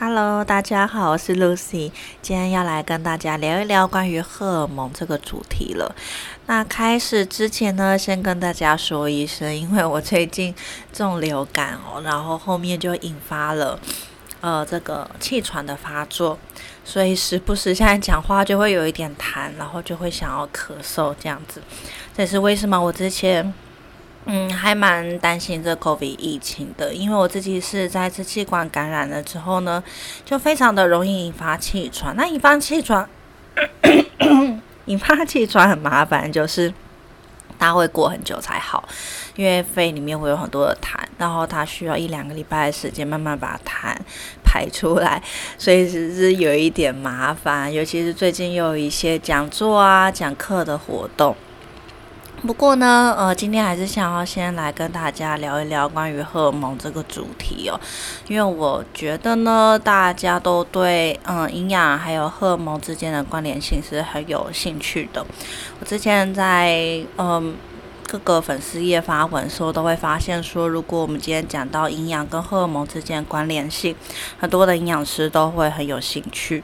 Hello，大家好，我是 Lucy，今天要来跟大家聊一聊关于荷尔蒙这个主题了。那开始之前呢，先跟大家说一声，因为我最近重流感哦，然后后面就引发了呃这个气喘的发作，所以时不时现在讲话就会有一点痰，然后就会想要咳嗽这样子。这是为什么？我之前。嗯，还蛮担心这 COVID 疫情的，因为我自己是在支气管感染了之后呢，就非常的容易引发气喘。那引发气喘，引发气喘很麻烦，就是它会过很久才好，因为肺里面会有很多的痰，然后它需要一两个礼拜的时间慢慢把痰排出来，所以只是有一点麻烦。尤其是最近又有一些讲座啊、讲课的活动。不过呢，呃，今天还是想要先来跟大家聊一聊关于荷尔蒙这个主题哦，因为我觉得呢，大家都对嗯营养还有荷尔蒙之间的关联性是很有兴趣的。我之前在嗯各个粉丝页发文的时候，都会发现说，如果我们今天讲到营养跟荷尔蒙之间的关联性，很多的营养师都会很有兴趣。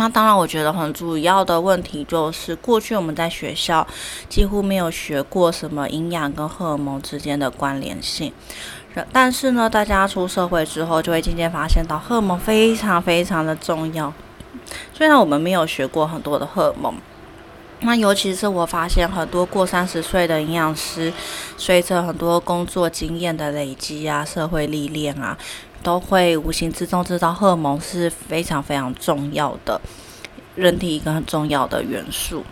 那当然，我觉得很主要的问题就是，过去我们在学校几乎没有学过什么营养跟荷尔蒙之间的关联性。但是呢，大家出社会之后，就会渐渐发现到荷尔蒙非常非常的重要。虽然我们没有学过很多的荷尔蒙，那尤其是我发现很多过三十岁的营养师，随着很多工作经验的累积啊，社会历练啊。都会无形之中知道荷尔蒙是非常非常重要的，人体一个很重要的元素。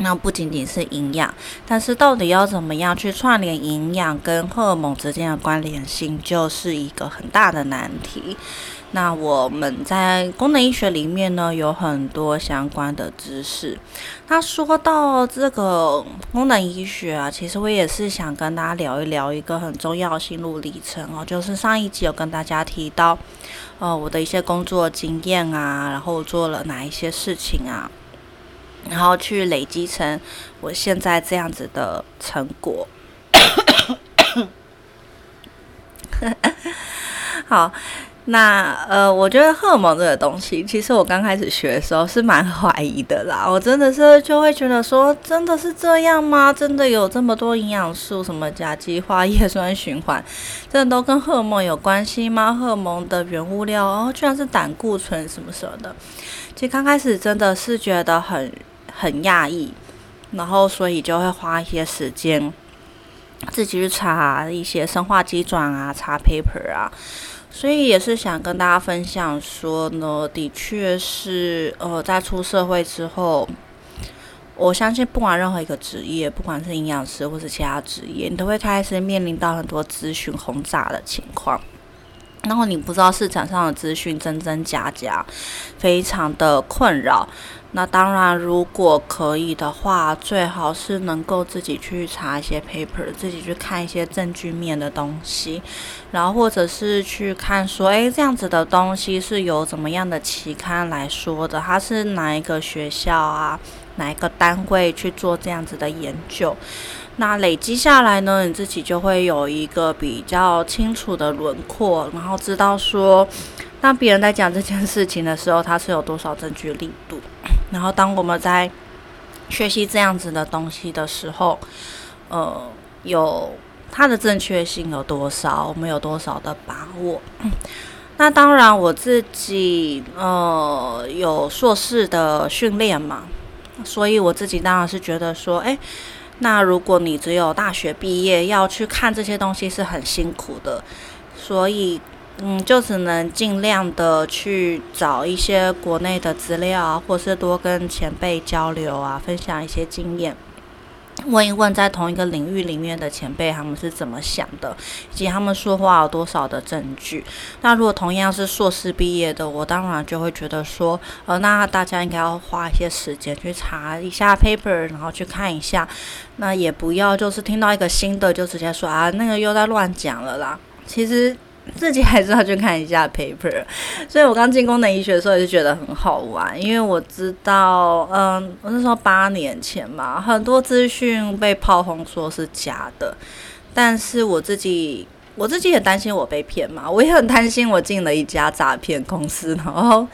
那不仅仅是营养，但是到底要怎么样去串联营养跟荷尔蒙之间的关联性，就是一个很大的难题。那我们在功能医学里面呢，有很多相关的知识。那说到这个功能医学啊，其实我也是想跟大家聊一聊一个很重要的心路历程哦，就是上一集有跟大家提到，呃，我的一些工作经验啊，然后做了哪一些事情啊，然后去累积成我现在这样子的成果。好。那呃，我觉得荷尔蒙这个东西，其实我刚开始学的时候是蛮怀疑的啦。我真的是就会觉得说，真的是这样吗？真的有这么多营养素，什么甲基化叶酸循环，真的都跟荷尔蒙有关系吗？荷尔蒙的原物料哦，居然是胆固醇什么什么的。其实刚开始真的是觉得很很讶异，然后所以就会花一些时间自己去查一些生化机转啊，查 paper 啊。所以也是想跟大家分享说呢，的确是，呃，在出社会之后，我相信不管任何一个职业，不管是营养师或是其他职业，你都会开始面临到很多资讯轰炸的情况，然后你不知道市场上的资讯真真假假，非常的困扰。那当然，如果可以的话，最好是能够自己去查一些 paper，自己去看一些证据面的东西，然后或者是去看说，诶，这样子的东西是由怎么样的期刊来说的？它是哪一个学校啊，哪一个单位去做这样子的研究？那累积下来呢，你自己就会有一个比较清楚的轮廓，然后知道说。当别人在讲这件事情的时候，它是有多少证据力度？然后当我们在学习这样子的东西的时候，呃，有它的正确性有多少？我们有多少的把握？那当然，我自己呃有硕士的训练嘛，所以我自己当然是觉得说，诶，那如果你只有大学毕业要去看这些东西是很辛苦的，所以。嗯，就只能尽量的去找一些国内的资料啊，或是多跟前辈交流啊，分享一些经验，问一问在同一个领域里面的前辈他们是怎么想的，以及他们说话有多少的证据。那如果同样是硕士毕业的，我当然就会觉得说，呃，那大家应该要花一些时间去查一下 paper，然后去看一下，那也不要就是听到一个新的就直接说啊，那个又在乱讲了啦。其实。自己还是要去看一下 paper，所以我刚进功能医学的时候也是觉得很好玩，因为我知道，嗯，我是说八年前嘛，很多资讯被炮轰说是假的，但是我自己我自己也担心我被骗嘛，我也很担心我进了一家诈骗公司，然后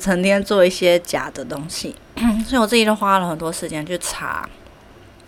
成天做一些假的东西，所以我自己就花了很多时间去查。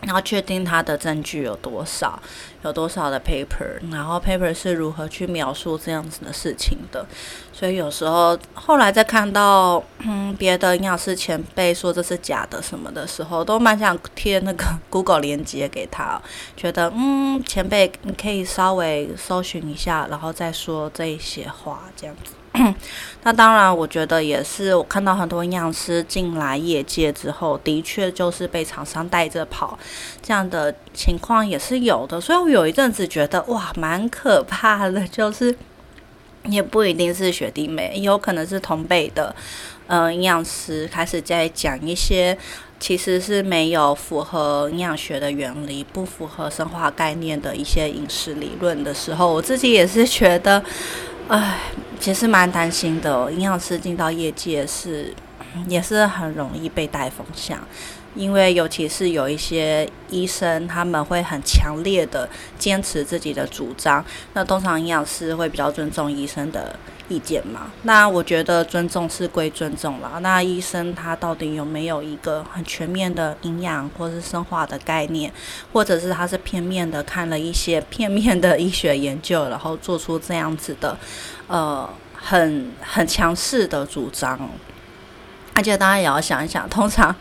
然后确定他的证据有多少，有多少的 paper，然后 paper 是如何去描述这样子的事情的。所以有时候后来再看到嗯别的营养师前辈说这是假的什么的时候，都蛮想贴那个 Google 连接给他，觉得嗯前辈你可以稍微搜寻一下，然后再说这一些话这样子。那当然，我觉得也是。我看到很多营养师进来业界之后，的确就是被厂商带着跑，这样的情况也是有的。所以我有一阵子觉得哇，蛮可怕的。就是 也不一定是学弟妹，有可能是同辈的，嗯，营养师开始在讲一些其实是没有符合营养学的原理、不符合生化概念的一些饮食理论的时候，我自己也是觉得，唉。其实蛮担心的，营养师进到业界是也是很容易被带风向，因为尤其是有一些医生，他们会很强烈的坚持自己的主张，那通常营养师会比较尊重医生的。意见嘛，那我觉得尊重是归尊重了。那医生他到底有没有一个很全面的营养或是生化的概念，或者是他是片面的看了一些片面的医学研究，然后做出这样子的，呃，很很强势的主张。而且大家也要想一想，通常。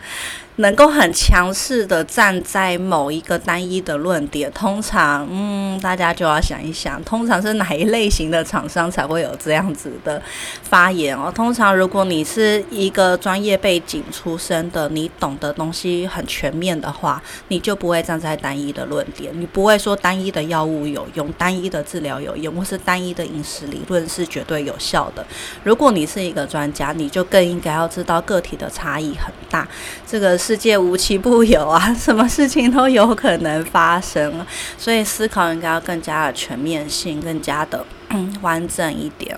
能够很强势的站在某一个单一的论点，通常，嗯，大家就要想一想，通常是哪一类型的厂商才会有这样子的发言哦？通常，如果你是一个专业背景出身的，你懂的东西很全面的话，你就不会站在单一的论点，你不会说单一的药物有用，单一的治疗有用，或是单一的饮食理论是绝对有效的。如果你是一个专家，你就更应该要知道个体的差异很大，这个。世界无奇不有啊，什么事情都有可能发生，所以思考应该要更加的全面性，更加的完整一点。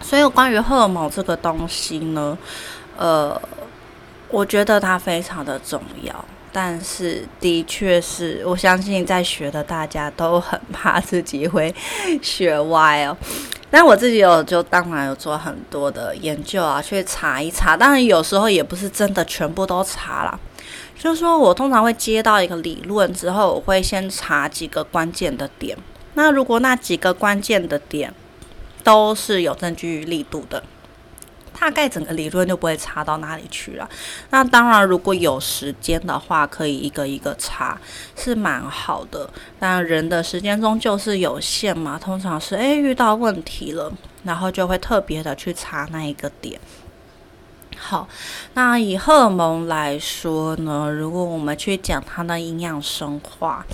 所以关于荷尔蒙这个东西呢，呃，我觉得它非常的重要，但是的确是我相信在学的大家都很怕自己会学歪哦。但我自己有，就当然有做很多的研究啊，去查一查。当然有时候也不是真的全部都查了，就是说我通常会接到一个理论之后，我会先查几个关键的点。那如果那几个关键的点都是有证据力度的。大概整个理论就不会差到哪里去了。那当然，如果有时间的话，可以一个一个查，是蛮好的。但人的时间终究是有限嘛，通常是诶遇到问题了，然后就会特别的去查那一个点。好，那以荷尔蒙来说呢，如果我们去讲它的营养生化，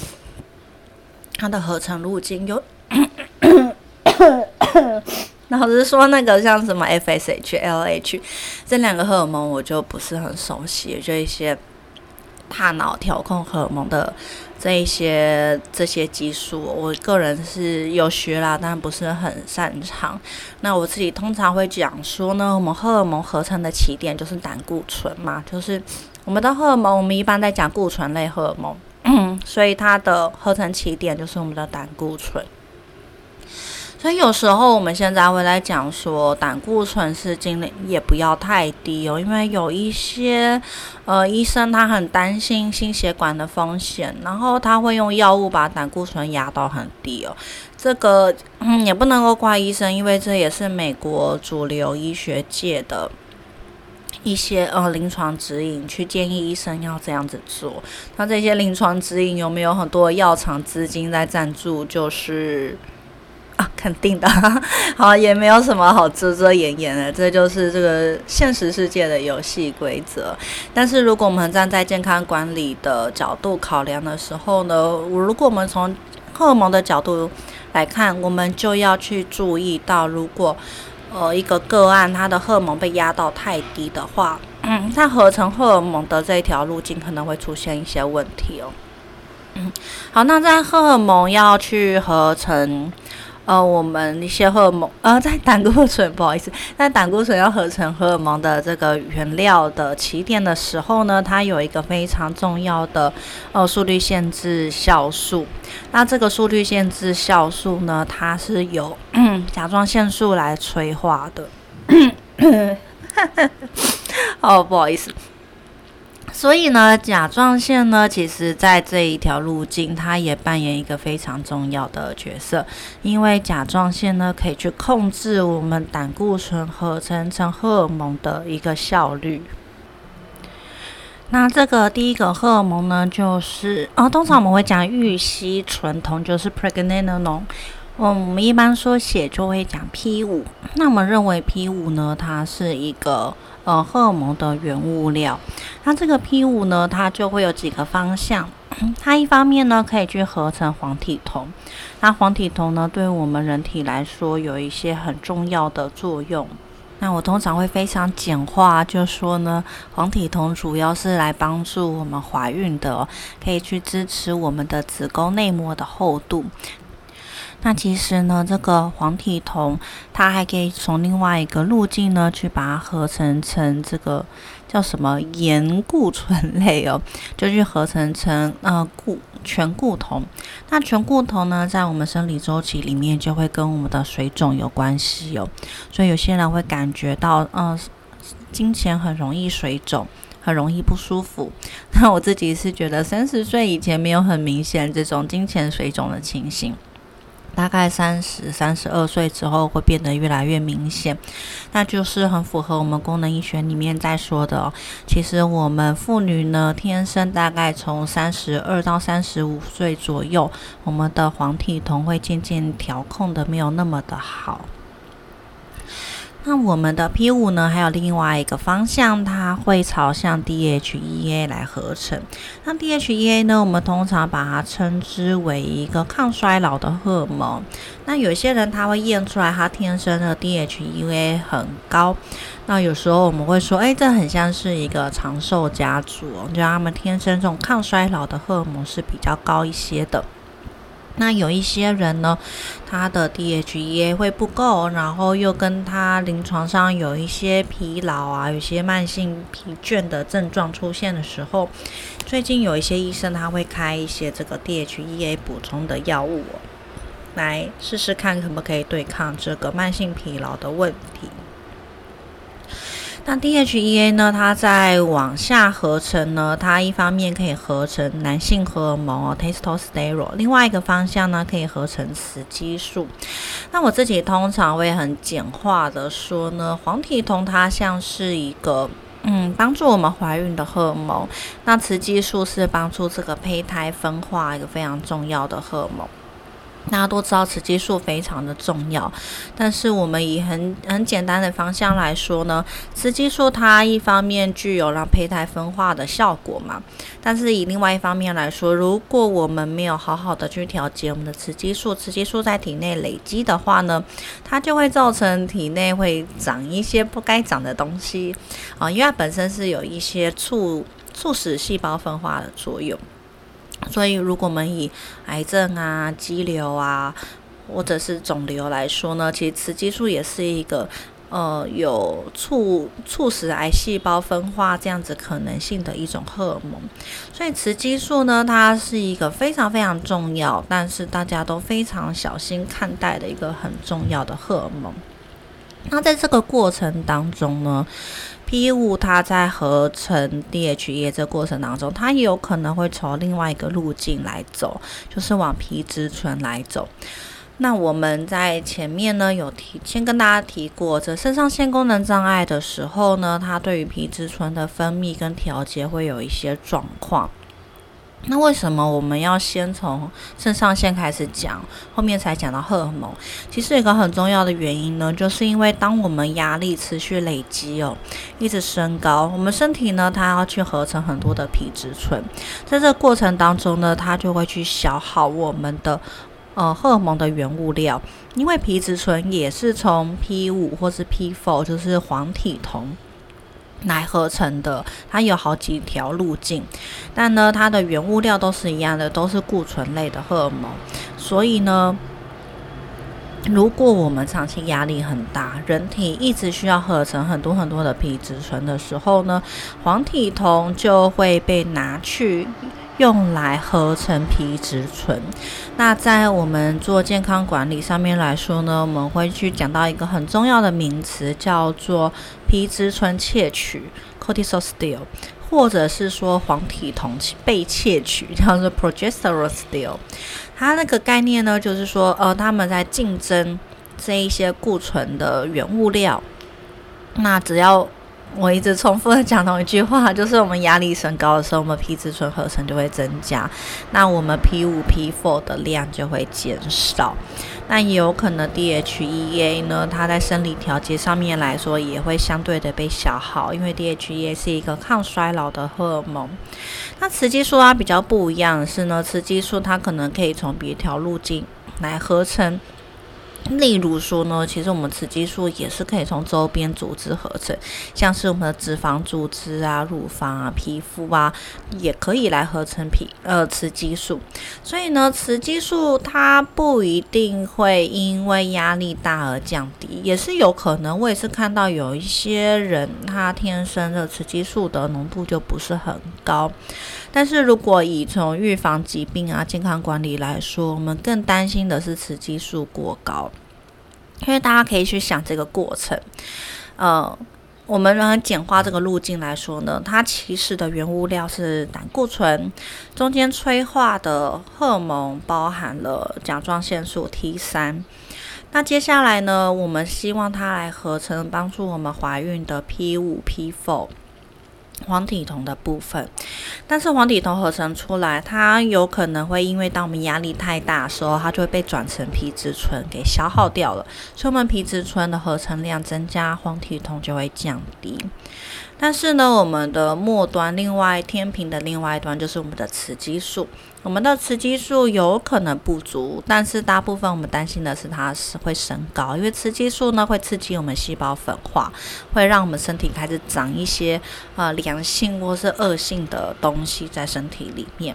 它的合成路径有。老实说，那个像什么 FSH、LH 这两个荷尔蒙，我就不是很熟悉。就一些大脑调控荷尔蒙的这一些这些激素，我个人是有学啦，但不是很擅长。那我自己通常会讲说呢，我们荷尔蒙合成的起点就是胆固醇嘛，就是我们的荷尔蒙，我们一般在讲固醇类荷尔蒙，所以它的合成起点就是我们的胆固醇。所以有时候我们现在会来讲说，胆固醇是尽量也不要太低哦，因为有一些呃医生他很担心心血管的风险，然后他会用药物把胆固醇压到很低哦。这个嗯也不能够怪医生，因为这也是美国主流医学界的一些呃临床指引，去建议医生要这样子做。那这些临床指引有没有很多药厂资金在赞助？就是。肯定的，好，也没有什么好遮遮掩掩的，这就是这个现实世界的游戏规则。但是，如果我们站在健康管理的角度考量的时候呢，如果我们从荷尔蒙的角度来看，我们就要去注意到，如果呃一个个案它的荷尔蒙被压到太低的话，嗯，它合成荷尔蒙的这一条路径可能会出现一些问题哦。嗯，好，那在荷尔蒙要去合成。呃，我们一些荷尔蒙，呃，在胆固醇，不好意思，在胆固醇要合成荷尔蒙的这个原料的起点的时候呢，它有一个非常重要的呃速率限制酵素。那这个速率限制酵素呢，它是由 甲状腺素来催化的。哦，不好意思。所以呢，甲状腺呢，其实在这一条路径，它也扮演一个非常重要的角色。因为甲状腺呢，可以去控制我们胆固醇合成成荷尔蒙的一个效率。那这个第一个荷尔蒙呢，就是啊，通常我们会讲玉烯醇酮，就是 pregnenolone。我们一般说写就会讲 P 五。那我们认为 P 五呢，它是一个。呃，荷尔蒙的原物料，那这个 P 五呢，它就会有几个方向。它一方面呢，可以去合成黄体酮。那黄体酮呢，对我们人体来说有一些很重要的作用。那我通常会非常简化，就说呢，黄体酮主要是来帮助我们怀孕的，可以去支持我们的子宫内膜的厚度。那其实呢，这个黄体酮它还可以从另外一个路径呢，去把它合成成这个叫什么盐固醇类哦，就去合成成呃固醛固酮。那醛固酮呢，在我们生理周期里面就会跟我们的水肿有关系哦，所以有些人会感觉到嗯，经前很容易水肿，很容易不舒服。那我自己是觉得三十岁以前没有很明显这种金钱水肿的情形。大概三十三十二岁之后会变得越来越明显，那就是很符合我们功能医学里面在说的。哦其实我们妇女呢，天生大概从三十二到三十五岁左右，我们的黄体酮会渐渐调控的没有那么的好。那我们的 P 五呢，还有另外一个方向，它会朝向 DHEA 来合成。那 DHEA 呢，我们通常把它称之为一个抗衰老的荷尔蒙。那有些人他会验出来，他天生的 DHEA 很高。那有时候我们会说，哎，这很像是一个长寿家族，就他们天生这种抗衰老的荷尔蒙是比较高一些的。那有一些人呢，他的 DHEA 会不够，然后又跟他临床上有一些疲劳啊，有些慢性疲倦的症状出现的时候，最近有一些医生他会开一些这个 DHEA 补充的药物，来试试看可不可以对抗这个慢性疲劳的问题。那 DHEA 呢？它在往下合成呢，它一方面可以合成男性荷尔蒙哦，testosterone；另外一个方向呢，可以合成雌激素。那我自己通常会很简化的说呢，黄体酮它像是一个嗯，帮助我们怀孕的荷尔蒙。那雌激素是帮助这个胚胎分化一个非常重要的荷尔蒙。大家都知道雌激素非常的重要，但是我们以很很简单的方向来说呢，雌激素它一方面具有让胚胎分化的效果嘛，但是以另外一方面来说，如果我们没有好好的去调节我们的雌激素，雌激素在体内累积的话呢，它就会造成体内会长一些不该长的东西啊，因为它本身是有一些促促使细胞分化的作用。所以，如果我们以癌症啊、肌瘤啊，或者是肿瘤来说呢，其实雌激素也是一个呃有促促使癌细胞分化这样子可能性的一种荷尔蒙。所以，雌激素呢，它是一个非常非常重要，但是大家都非常小心看待的一个很重要的荷尔蒙。那在这个过程当中呢？P 五它在合成 DHA 这过程当中，它也有可能会从另外一个路径来走，就是往皮质醇来走。那我们在前面呢有提，先跟大家提过，这肾上腺功能障碍的时候呢，它对于皮质醇的分泌跟调节会有一些状况。那为什么我们要先从肾上腺开始讲，后面才讲到荷尔蒙？其实一个很重要的原因呢，就是因为当我们压力持续累积哦，一直升高，我们身体呢，它要去合成很多的皮质醇，在这过程当中呢，它就会去消耗我们的呃荷尔蒙的原物料，因为皮质醇也是从 P 五或是 P four，就是黄体酮。来合成的，它有好几条路径，但呢，它的原物料都是一样的，都是固醇类的荷尔蒙。所以呢，如果我们长期压力很大，人体一直需要合成很多很多的皮质醇的时候呢，黄体酮就会被拿去用来合成皮质醇。那在我们做健康管理上面来说呢，我们会去讲到一个很重要的名词，叫做皮质醇窃取 （cortisol steal），或者是说黄体酮被窃取，叫做 progesterone steal。它那个概念呢，就是说，呃，他们在竞争这一些固醇的原物料。那只要我一直重复的讲同一句话，就是我们压力升高的时候，我们皮质醇合成就会增加，那我们 P 五 P four 的量就会减少。那也有可能 DHEA 呢，它在生理调节上面来说，也会相对的被消耗，因为 DHEA 是一个抗衰老的荷尔蒙。那雌激素它比较不一样是呢，雌激素它可能可以从别条路径来合成。例如说呢，其实我们雌激素也是可以从周边组织合成，像是我们的脂肪组织啊、乳房啊、皮肤啊，也可以来合成皮呃雌激素。所以呢，雌激素它不一定会因为压力大而降低，也是有可能。我也是看到有一些人他天生的雌激素的浓度就不是很高。但是如果以从预防疾病啊、健康管理来说，我们更担心的是雌激素过高，因为大家可以去想这个过程。呃，我们来简化这个路径来说呢，它其实的原物料是胆固醇，中间催化的荷尔蒙包含了甲状腺素 T 三。那接下来呢，我们希望它来合成帮助我们怀孕的 P 五 P four。黄体酮的部分，但是黄体酮合成出来，它有可能会因为当我们压力太大时候，它就会被转成皮质醇给消耗掉了。所以，我们皮质醇的合成量增加，黄体酮就会降低。但是呢，我们的末端，另外天平的另外一端就是我们的雌激素。我们的雌激素有可能不足，但是大部分我们担心的是它是会升高，因为雌激素呢会刺激我们细胞分化，会让我们身体开始长一些呃良性或是恶性的东西在身体里面。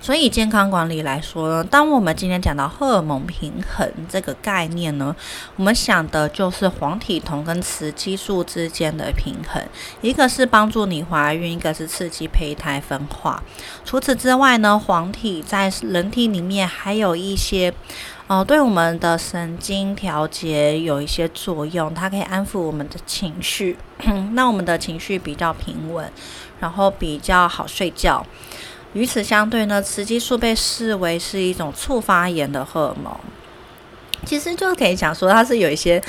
所以健康管理来说呢，当我们今天讲到荷尔蒙平衡这个概念呢，我们想的就是黄体酮跟雌激素之间的平衡，一个是帮助你怀孕，一个是刺激胚胎分化。除此之外呢，黄体在人体里面还有一些，呃，对我们的神经调节有一些作用，它可以安抚我们的情绪，那我们的情绪比较平稳，然后比较好睡觉。与此相对呢，雌激素被视为是一种促发炎的荷尔蒙，其实就可以讲说它是有一些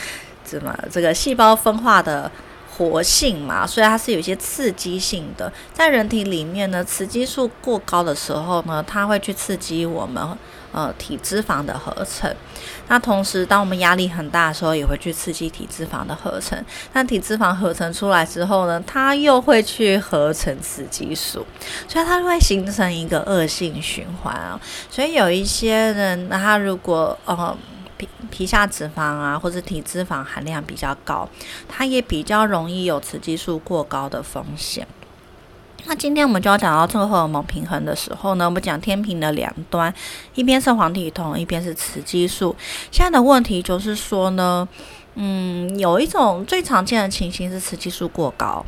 怎么这个细胞分化的活性嘛，所以它是有一些刺激性的。在人体里面呢，雌激素过高的时候呢，它会去刺激我们。呃，体脂肪的合成，那同时，当我们压力很大的时候，也会去刺激体脂肪的合成。那体脂肪合成出来之后呢，它又会去合成雌激素，所以它会形成一个恶性循环啊。所以有一些人，他如果呃皮皮下脂肪啊，或者体脂肪含量比较高，他也比较容易有雌激素过高的风险。那今天我们就要讲到这个荷尔蒙平衡的时候呢，我们讲天平的两端，一边是黄体酮，一边是雌激素。现在的问题就是说呢，嗯，有一种最常见的情形是雌激素过高。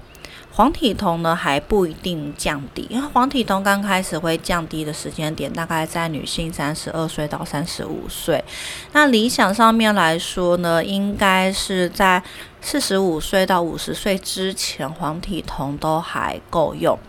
黄体酮呢还不一定降低，因为黄体酮刚开始会降低的时间点大概在女性三十二岁到三十五岁。那理想上面来说呢，应该是在四十五岁到五十岁之前，黄体酮都还够用。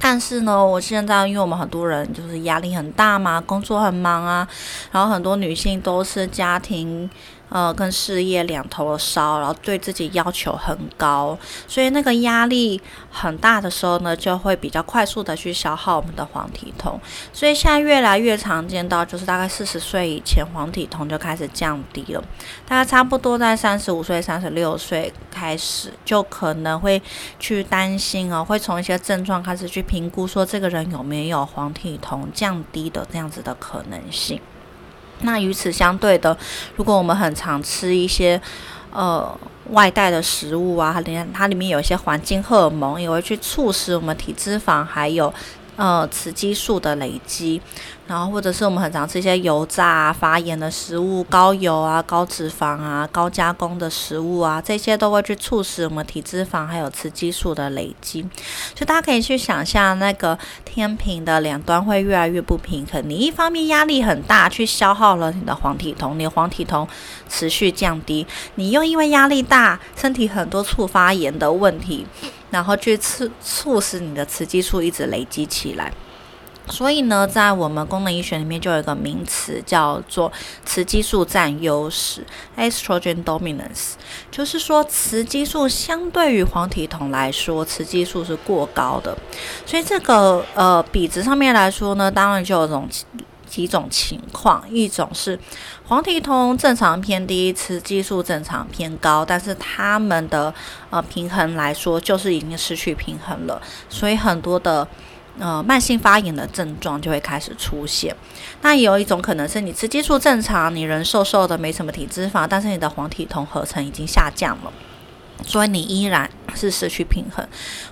但是呢，我现在因为我们很多人就是压力很大嘛，工作很忙啊，然后很多女性都是家庭。呃，跟事业两头烧，然后对自己要求很高，所以那个压力很大的时候呢，就会比较快速的去消耗我们的黄体酮。所以现在越来越常见到，就是大概四十岁以前黄体酮就开始降低了，大概差不多在三十五岁、三十六岁开始，就可能会去担心哦，会从一些症状开始去评估，说这个人有没有黄体酮降低的这样子的可能性。那与此相对的，如果我们很常吃一些呃外带的食物啊，它里面它里面有一些环境荷尔蒙，也会去促使我们体脂肪还有呃雌激素的累积。然后或者是我们很常吃一些油炸、啊、发炎的食物、高油啊、高脂肪啊、高加工的食物啊，这些都会去促使我们体脂肪还有雌激素的累积。所以大家可以去想象，那个天平的两端会越来越不平衡。你一方面压力很大，去消耗了你的黄体酮，你的黄体酮持续降低，你又因为压力大，身体很多促发炎的问题，然后去促促使你的雌激素一直累积起来。所以呢，在我们功能医学里面就有一个名词叫做雌激素占优势 （estrogen dominance），就是说雌激素相对于黄体酮来说，雌激素是过高的。所以这个呃比值上面来说呢，当然就有种几种情况，一种是黄体酮正常偏低，雌激素正常偏高，但是它们的呃平衡来说就是已经失去平衡了，所以很多的。呃，慢性发炎的症状就会开始出现。那也有一种可能是你雌激素正常，你人瘦瘦的，没什么体脂肪，但是你的黄体酮合成已经下降了。所以你依然是失去平衡，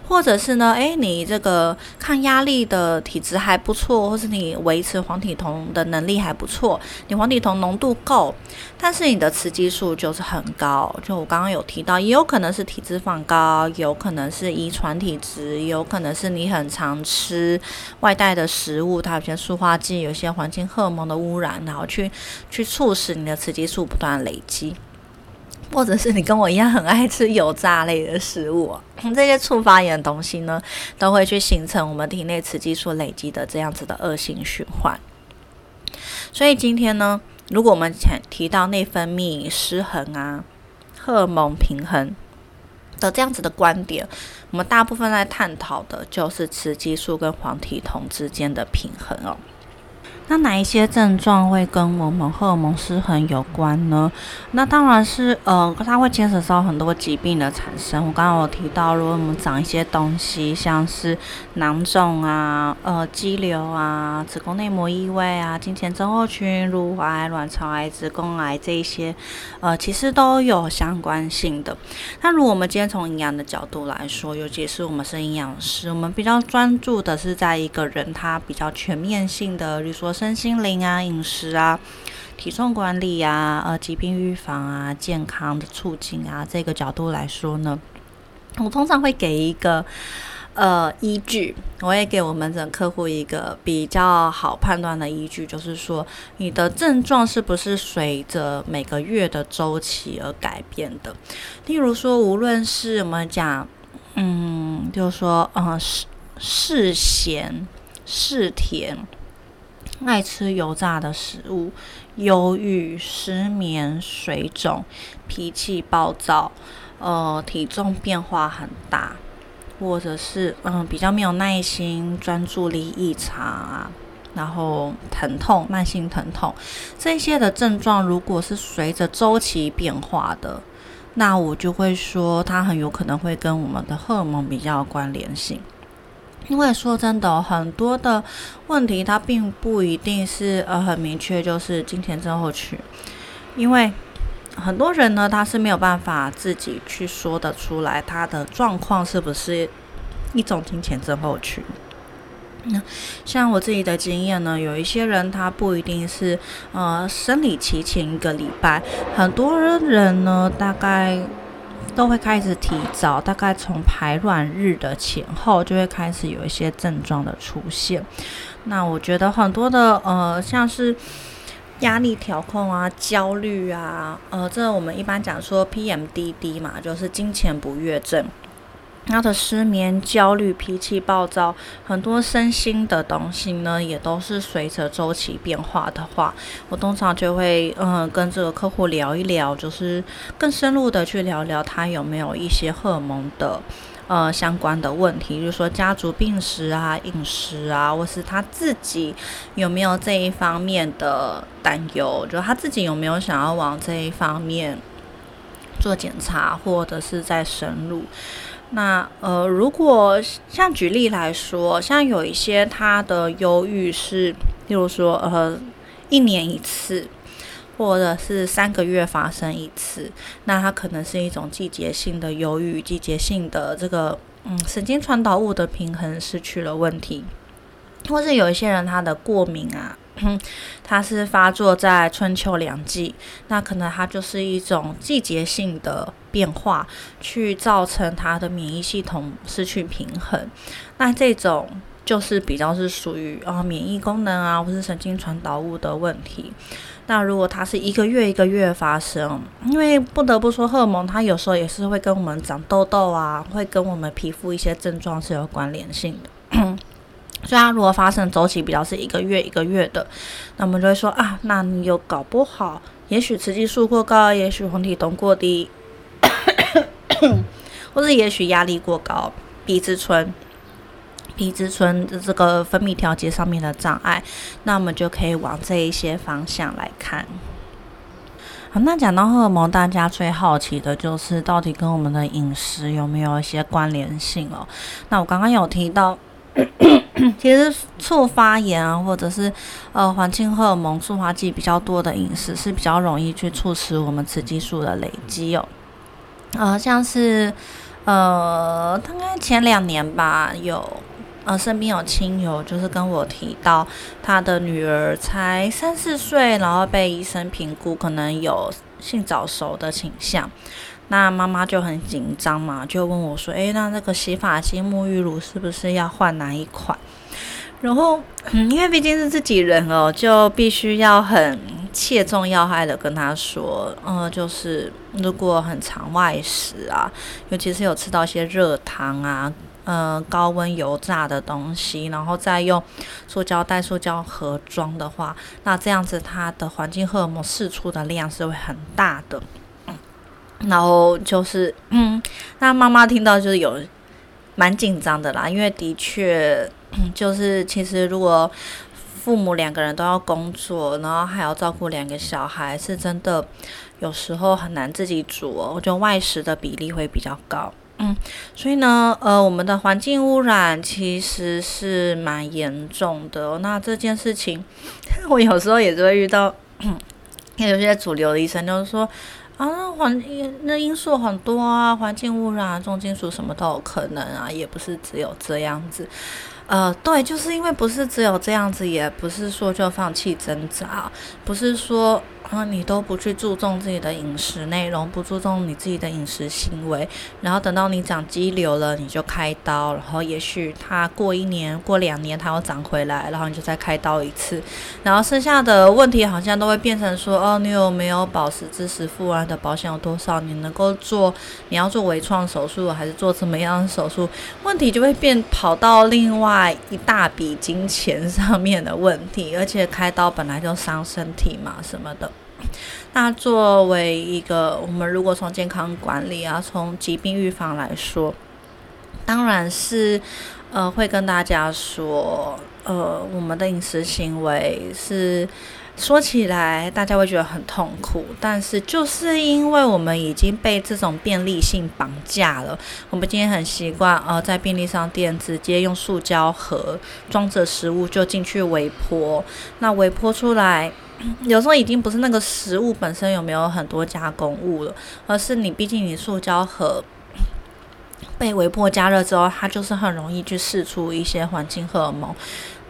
或者是呢？诶，你这个抗压力的体质还不错，或是你维持黄体酮的能力还不错，你黄体酮浓度够，但是你的雌激素就是很高。就我刚刚有提到，也有可能是体脂肪高，有可能是遗传体质，有可能是你很常吃外带的食物，它有些塑化剂，有些环境荷尔蒙的污染，然后去去促使你的雌激素不断累积。或者是你跟我一样很爱吃油炸类的食物，这些触发炎的东西呢，都会去形成我们体内雌激素累积的这样子的恶性循环。所以今天呢，如果我们前提到内分泌失衡啊、荷尔蒙平衡的这样子的观点，我们大部分在探讨的就是雌激素跟黄体酮之间的平衡哦。那哪一些症状会跟我们荷尔蒙失衡有关呢？那当然是，呃，它会牵扯到很多疾病的产生。我刚刚有提到，如果我们长一些东西，像是囊肿啊、呃肌瘤啊、子宫内膜异位啊、经前症候群、乳癌、卵巢癌、子宫癌这一些，呃，其实都有相关性的。那如果我们今天从营养的角度来说，尤其是我们是营养师，我们比较专注的是在一个人他比较全面性的，比如说。身心灵啊，饮食啊，体重管理啊，呃，疾病预防啊，健康的促进啊，这个角度来说呢，我通常会给一个呃依据，我也给我们整客户一个比较好判断的依据，就是说你的症状是不是随着每个月的周期而改变的。例如说，无论是我们讲，嗯，就是说，嗯，是是咸是甜。爱吃油炸的食物，忧郁、失眠、水肿、脾气暴躁，呃，体重变化很大，或者是嗯比较没有耐心、专注力异常啊，然后疼痛、慢性疼痛这些的症状，如果是随着周期变化的，那我就会说它很有可能会跟我们的荷尔蒙比较有关联性。因为说真的，很多的问题它并不一定是呃很明确，就是金钱症候群。因为很多人呢，他是没有办法自己去说得出来，他的状况是不是一种金钱症候群。那像我自己的经验呢，有一些人他不一定是呃生理期前一个礼拜，很多人呢大概。都会开始提早，大概从排卵日的前后就会开始有一些症状的出现。那我觉得很多的呃，像是压力调控啊、焦虑啊，呃，这我们一般讲说 PMDD 嘛，就是金钱不悦症。他的失眠、焦虑、脾气暴躁，很多身心的东西呢，也都是随着周期变化的话，我通常就会嗯跟这个客户聊一聊，就是更深入的去聊聊他有没有一些荷尔蒙的呃相关的问题，就是说家族病史啊、饮食啊，或是他自己有没有这一方面的担忧，就他自己有没有想要往这一方面做检查，或者是在深入。那呃，如果像举例来说，像有一些他的忧郁是，例如说呃，一年一次，或者是三个月发生一次，那它可能是一种季节性的忧郁，季节性的这个嗯神经传导物的平衡失去了问题，或是有一些人他的过敏啊，它是发作在春秋两季，那可能它就是一种季节性的变化，去造成它的免疫系统失去平衡。那这种就是比较是属于啊免疫功能啊，或是神经传导物的问题。那如果它是一个月一个月发生，因为不得不说，荷尔蒙它有时候也是会跟我们长痘痘啊，会跟我们皮肤一些症状是有关联性的。所以它如果发生周期比较是一个月一个月的，那我们就会说啊，那你有搞不好，也许雌激素过高，也许黄体酮过低，或者也许压力过高，皮质醇、皮质醇的这个分泌调节上面的障碍，那我们就可以往这一些方向来看。好，那讲到荷尔蒙，大家最好奇的就是到底跟我们的饮食有没有一些关联性哦？那我刚刚有提到。其实促发炎啊，或者是呃环境荷尔蒙促化剂比较多的饮食，是比较容易去促使我们雌激素的累积哦。呃，像是呃大概前两年吧，有呃身边有亲友就是跟我提到，他的女儿才三四岁，然后被医生评估可能有性早熟的倾向。那妈妈就很紧张嘛，就问我说：“诶，那那个洗发精、沐浴乳是不是要换哪一款？”然后，嗯，因为毕竟是自己人哦，就必须要很切中要害的跟他说：“嗯，就是如果很常外食啊，尤其是有吃到一些热汤啊，嗯，高温油炸的东西，然后再用塑胶袋、塑胶盒装的话，那这样子它的环境荷尔蒙释出的量是会很大的。”然后就是，嗯，那妈妈听到就是有蛮紧张的啦，因为的确就是其实如果父母两个人都要工作，然后还要照顾两个小孩，是真的有时候很难自己煮哦。我觉得外食的比例会比较高，嗯，所以呢，呃，我们的环境污染其实是蛮严重的。那这件事情，我有时候也是会遇到，有些主流的医生就是说。啊，那环因那因素很多啊，环境污染啊、重金属什么都有可能啊，也不是只有这样子。呃，对，就是因为不是只有这样子，也不是说就放弃挣扎，不是说。啊，你都不去注重自己的饮食内容，不注重你自己的饮食行为，然后等到你长肌瘤了，你就开刀，然后也许它过一年、过两年，它又长回来，然后你就再开刀一次，然后剩下的问题好像都会变成说，哦，你有没有保时支持付完的保险有多少？你能够做，你要做微创手术还是做怎么样的手术？问题就会变跑到另外一大笔金钱上面的问题，而且开刀本来就伤身体嘛，什么的。那作为一个，我们如果从健康管理啊，从疾病预防来说，当然是呃会跟大家说，呃，我们的饮食行为是说起来大家会觉得很痛苦，但是就是因为我们已经被这种便利性绑架了，我们今天很习惯呃在便利商店直接用塑胶盒装着食物就进去微波，那微波出来。有时候已经不是那个食物本身有没有很多加工物了，而是你毕竟你塑胶盒 被微波加热之后，它就是很容易去释出一些环境荷尔蒙。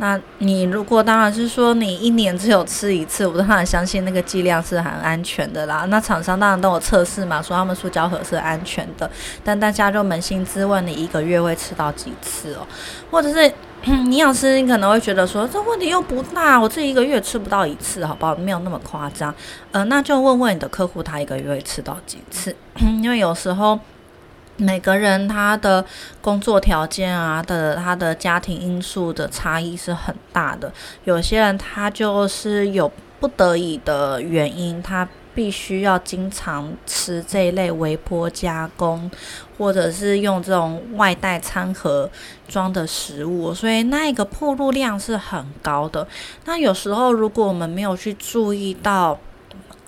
那你如果当然是说你一年只有吃一次，我当然相信那个剂量是很安全的啦。那厂商当然都有测试嘛，说他们塑胶盒是安全的。但大家就扪心自问，你一个月会吃到几次哦？或者是？你养师，你可能会觉得说这问题又不大，我这一个月吃不到一次，好不好？没有那么夸张。呃，那就问问你的客户，他一个月会吃到几次？因为有时候每个人他的工作条件啊的，他的家庭因素的差异是很大的。有些人他就是有不得已的原因，他。必须要经常吃这一类微波加工，或者是用这种外带餐盒装的食物，所以那一个铺路量是很高的。那有时候如果我们没有去注意到，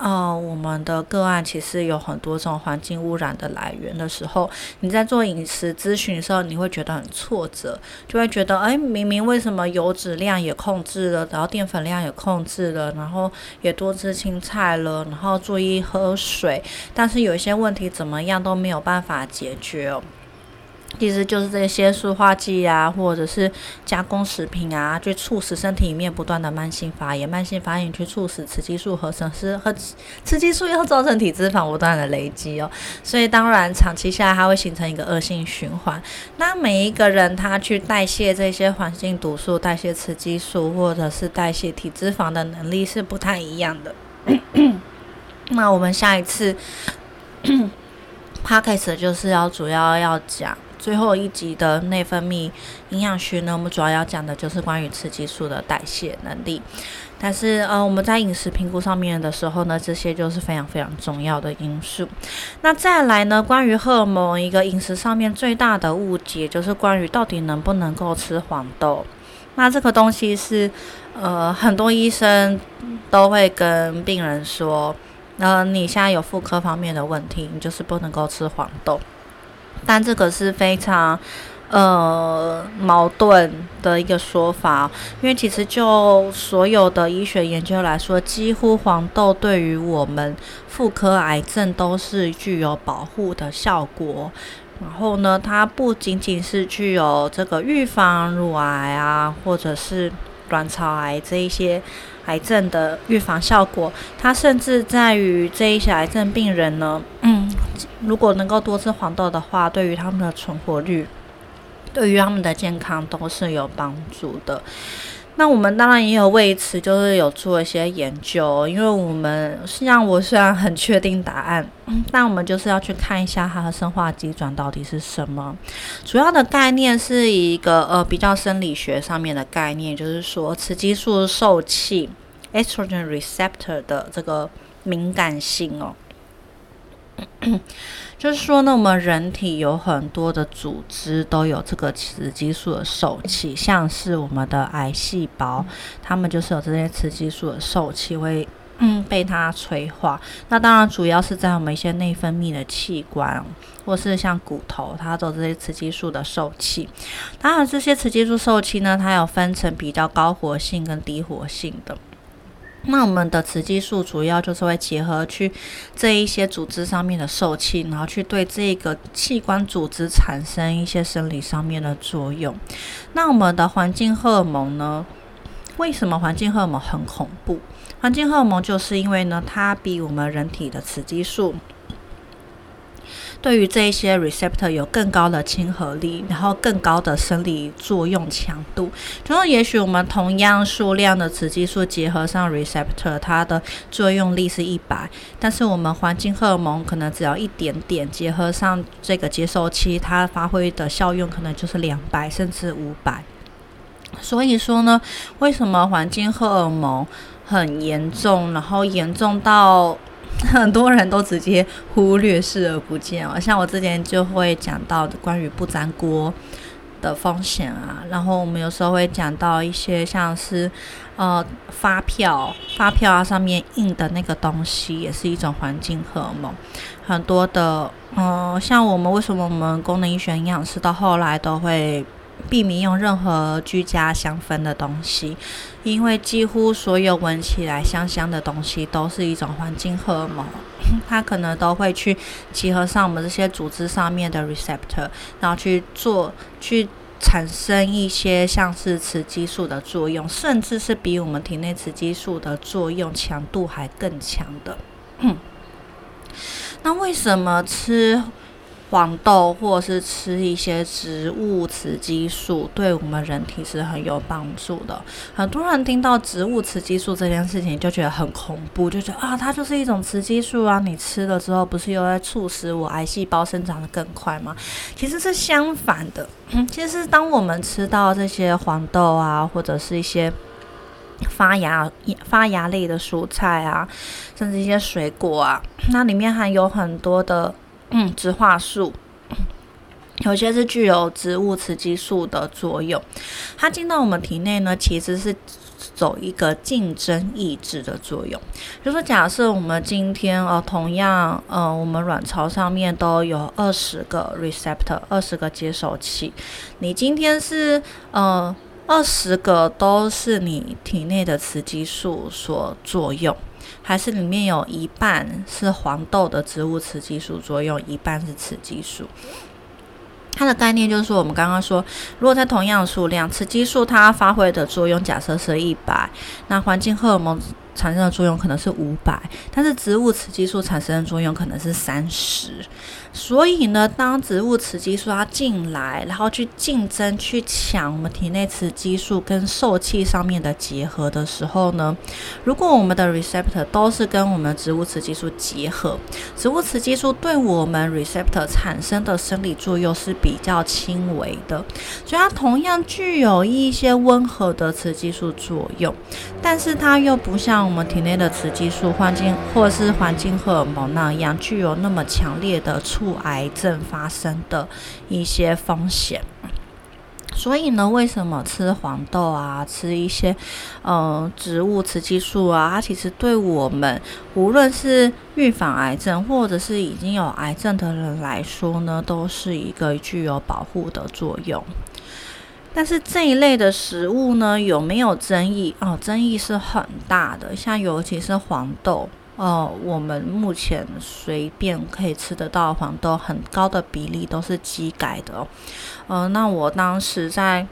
呃，我们的个案其实有很多种环境污染的来源的时候，你在做饮食咨询的时候，你会觉得很挫折，就会觉得，哎，明明为什么油脂量也控制了，然后淀粉量也控制了，然后也多吃青菜了，然后注意喝水，但是有一些问题怎么样都没有办法解决哦。其实就是这些塑化剂啊，或者是加工食品啊，去促使身体里面不断的慢性发炎，慢性发炎去促使雌激素合成，是和雌激素又造成体脂肪不断的累积哦。所以当然长期下来，它会形成一个恶性循环。那每一个人他去代谢这些环境毒素、代谢雌激素或者是代谢体脂肪的能力是不太一样的。那我们下一次 p o c a s 就是要主要要讲。最后一集的内分泌营养学呢，我们主要要讲的就是关于雌激素的代谢能力。但是呃，我们在饮食评估上面的时候呢，这些就是非常非常重要的因素。那再来呢，关于荷尔蒙一个饮食上面最大的误解，就是关于到底能不能够吃黄豆。那这个东西是呃，很多医生都会跟病人说，呃，你现在有妇科方面的问题，你就是不能够吃黄豆。但这个是非常呃矛盾的一个说法，因为其实就所有的医学研究来说，几乎黄豆对于我们妇科癌症都是具有保护的效果。然后呢，它不仅仅是具有这个预防乳癌啊，或者是卵巢癌这一些癌症的预防效果，它甚至在于这一些癌症病人呢，嗯。如果能够多吃黄豆的话，对于他们的存活率，对于他们的健康都是有帮助的。那我们当然也有为此就是有做一些研究，因为我们实际上我虽然很确定答案，但我们就是要去看一下它的生化机转到底是什么。主要的概念是一个呃比较生理学上面的概念，就是说雌激素受气 （estrogen receptor） 的这个敏感性哦。就是说呢，我们人体有很多的组织都有这个雌激素的受气，像是我们的癌细胞，它们就是有这些雌激素的受气会嗯被它催化。那当然主要是在我们一些内分泌的器官，或是像骨头，它都有这些雌激素的受气。当然，这些雌激素受气呢，它有分成比较高活性跟低活性的。那我们的雌激素主要就是会结合去这一些组织上面的受气，然后去对这个器官组织产生一些生理上面的作用。那我们的环境荷尔蒙呢？为什么环境荷尔蒙很恐怖？环境荷尔蒙就是因为呢，它比我们人体的雌激素。对于这一些 receptor 有更高的亲和力，然后更高的生理作用强度。就是，也许我们同样数量的雌激素结合上 receptor，它的作用力是一百，但是我们环境荷尔蒙可能只要一点点结合上这个接收器，它发挥的效用可能就是两百甚至五百。所以说呢，为什么环境荷尔蒙很严重，然后严重到？很多人都直接忽略视而不见哦，像我之前就会讲到关于不粘锅的风险啊，然后我们有时候会讲到一些像是呃发票，发票啊上面印的那个东西也是一种环境荷尔蒙，很多的嗯，像我们为什么我们功能医学营养师到后来都会。避免用任何居家香氛的东西，因为几乎所有闻起来香香的东西都是一种环境荷尔蒙，它可能都会去集合上我们这些组织上面的 receptor，然后去做去产生一些像是雌激素的作用，甚至是比我们体内雌激素的作用强度还更强的。那为什么吃？黄豆或者是吃一些植物雌激素，对我们人体是很有帮助的。很多人听到植物雌激素这件事情就觉得很恐怖，就觉得啊，它就是一种雌激素啊，你吃了之后不是又在促使我癌细胞生长的更快吗？其实是相反的。其实当我们吃到这些黄豆啊，或者是一些发芽发芽类的蔬菜啊，甚至一些水果啊，那里面含有很多的。嗯，植化素有些是具有植物雌激素的作用，它进到我们体内呢，其实是走一个竞争抑制的作用。就说假设我们今天呃，同样呃，我们卵巢上面都有二十个 receptor，二十个接收器，你今天是呃二十个都是你体内的雌激素所作用。还是里面有一半是黄豆的植物雌激素作用，一半是雌激素。它的概念就是说，我们刚刚说，如果在同样的数量，雌激素它发挥的作用假设是一百，那环境荷尔蒙。产生的作用可能是五百，但是植物雌激素产生的作用可能是三十。所以呢，当植物雌激素它进来，然后去竞争、去抢我们体内雌激素跟受气上面的结合的时候呢，如果我们的 receptor 都是跟我们植物雌激素结合，植物雌激素对我们 receptor 产生的生理作用是比较轻微的，所以它同样具有一些温和的雌激素作用，但是它又不像我们体内的雌激素、环境或者是环境荷尔蒙那样具有那么强烈的。促癌症发生的一些风险，所以呢，为什么吃黄豆啊，吃一些呃植物雌激素啊，它其实对我们无论是预防癌症，或者是已经有癌症的人来说呢，都是一个具有保护的作用。但是这一类的食物呢，有没有争议？哦，争议是很大的，像尤其是黄豆。哦，我们目前随便可以吃得到黄豆，很高的比例都是机改的。哦。呃，那我当时在，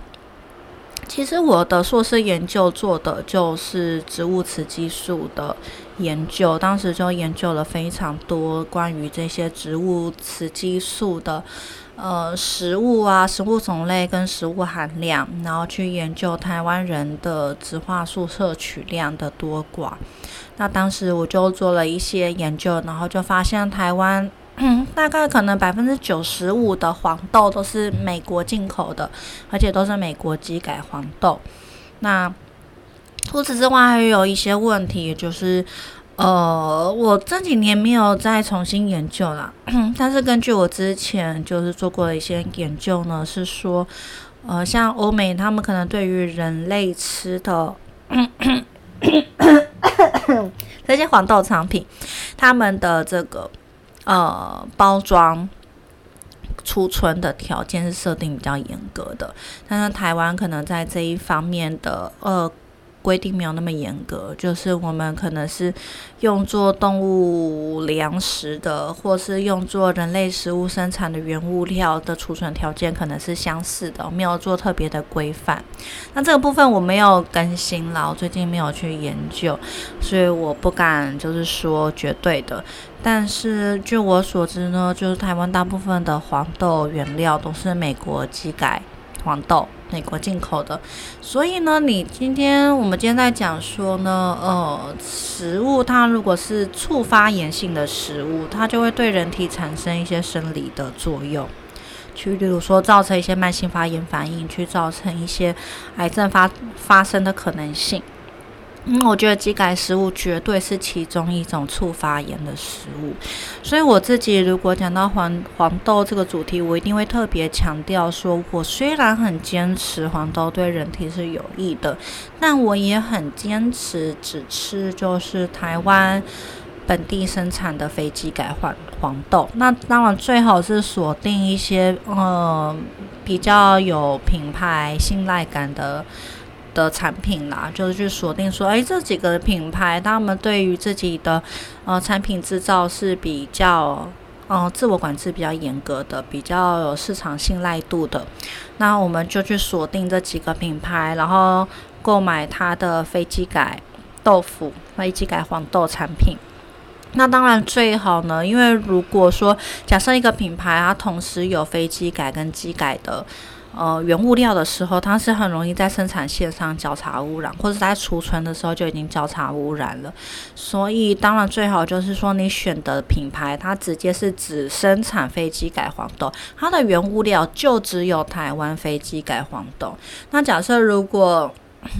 其实我的硕士研究做的就是植物雌激素的研究，当时就研究了非常多关于这些植物雌激素的。呃，食物啊，食物种类跟食物含量，然后去研究台湾人的植化素摄取量的多寡。那当时我就做了一些研究，然后就发现台湾 大概可能百分之九十五的黄豆都是美国进口的，而且都是美国机改黄豆。那除此之外，还有一些问题，就是。呃，我这几年没有再重新研究了，但是根据我之前就是做过的一些研究呢，是说，呃，像欧美他们可能对于人类吃的 这些黄豆产品，他们的这个呃包装储存的条件是设定比较严格的，但是台湾可能在这一方面的呃。规定没有那么严格，就是我们可能是用作动物粮食的，或是用作人类食物生产的原物料的储存条件可能是相似的，没有做特别的规范。那这个部分我没有更新了，我最近没有去研究，所以我不敢就是说绝对的。但是据我所知呢，就是台湾大部分的黄豆原料都是美国机改黄豆。美国进口的，所以呢，你今天我们今天在讲说呢，呃，食物它如果是促发炎性的食物，它就会对人体产生一些生理的作用，去例如说造成一些慢性发炎反应，去造成一些癌症发发生的可能性。嗯，我觉得机改食物绝对是其中一种促发炎的食物，所以我自己如果讲到黄黄豆这个主题，我一定会特别强调说，我虽然很坚持黄豆对人体是有益的，但我也很坚持只吃就是台湾本地生产的非机改黄黄豆。那当然最好是锁定一些呃比较有品牌信赖感的。的产品啦，就是去锁定说，哎，这几个品牌，他们对于自己的呃产品制造是比较呃自我管制比较严格的，比较有市场信赖度的。那我们就去锁定这几个品牌，然后购买它的飞机改豆腐、飞机改黄豆产品。那当然最好呢，因为如果说假设一个品牌它同时有飞机改跟机改的。呃，原物料的时候，它是很容易在生产线上交叉污染，或者在储存的时候就已经交叉污染了。所以，当然最好就是说，你选的品牌，它直接是只生产飞机改黄豆，它的原物料就只有台湾飞机改黄豆。那假设如果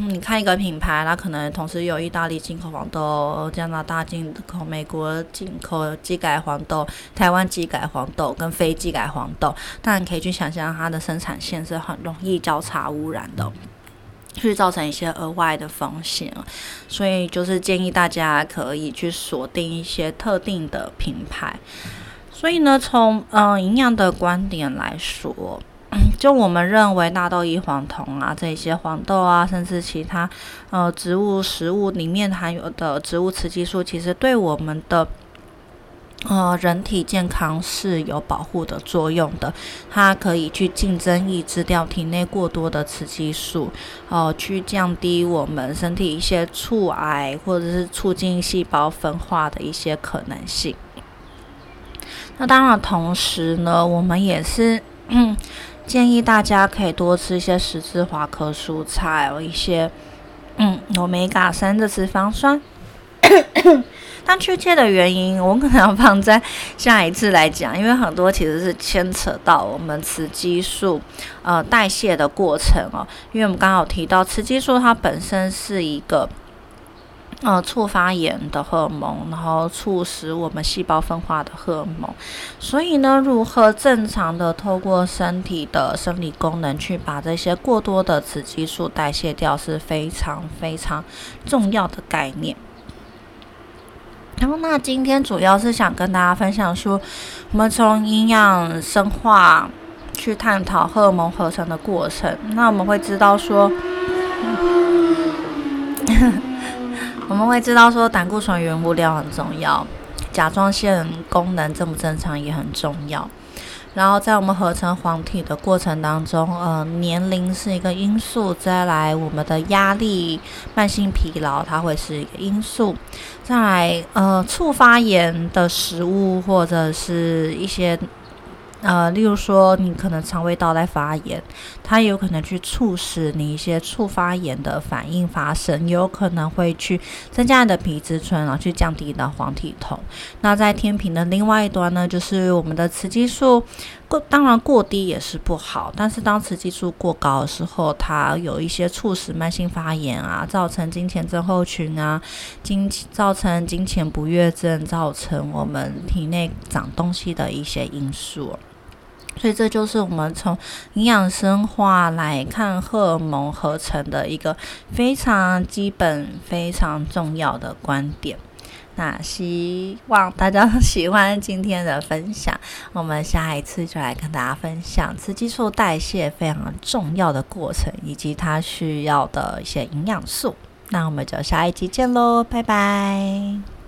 你看一个品牌，它可能同时有意大利进口黄豆、加拿大进口、美国进口机改黄豆、台湾机改黄豆跟非机改黄豆，但你可以去想象它的生产线是很容易交叉污染的，去造成一些额外的风险。所以就是建议大家可以去锁定一些特定的品牌。所以呢，从嗯营养的观点来说。就我们认为大豆异黄酮啊，这些黄豆啊，甚至其他呃植物食物里面含有的植物雌激素，其实对我们的呃，人体健康是有保护的作用的，它可以去竞争抑制掉体内过多的雌激素，哦，去降低我们身体一些促癌或者是促进细胞分化的一些可能性。那当然，同时呢，我们也是 嗯建议大家可以多吃一些十字花科蔬菜，有一些嗯，omega 三的脂肪酸。但确切的原因，我可能要放在下一次来讲，因为很多其实是牵扯到我们雌激素呃代谢的过程哦。因为我们刚好提到雌激素，它本身是一个呃促发炎的荷尔蒙，然后促使我们细胞分化的荷尔蒙。所以呢，如何正常的透过身体的生理功能去把这些过多的雌激素代谢掉，是非常非常重要的概念。然后，那今天主要是想跟大家分享说，我们从营养生化去探讨荷尔蒙合成的过程。那我们会知道说，我们会知道说，胆固醇原物料很重要，甲状腺功能正不正常也很重要。然后在我们合成黄体的过程当中，呃，年龄是一个因素；再来我们的压力、慢性疲劳，它会是一个因素；再来呃，促发炎的食物或者是一些。呃，例如说，你可能肠胃道在发炎，它有可能去促使你一些促发炎的反应发生，也有可能会去增加你的皮质醇，然后去降低你的黄体酮。那在天平的另外一端呢，就是我们的雌激素过，当然过低也是不好，但是当雌激素过高的时候，它有一些促使慢性发炎啊，造成金钱症候群啊，金造成金钱不悦症，造成我们体内长东西的一些因素。所以这就是我们从营养生化来看荷尔蒙合成的一个非常基本、非常重要的观点。那希望大家喜欢今天的分享，我们下一次就来跟大家分享雌激素代谢非常重要的过程，以及它需要的一些营养素。那我们就下一集见喽，拜拜。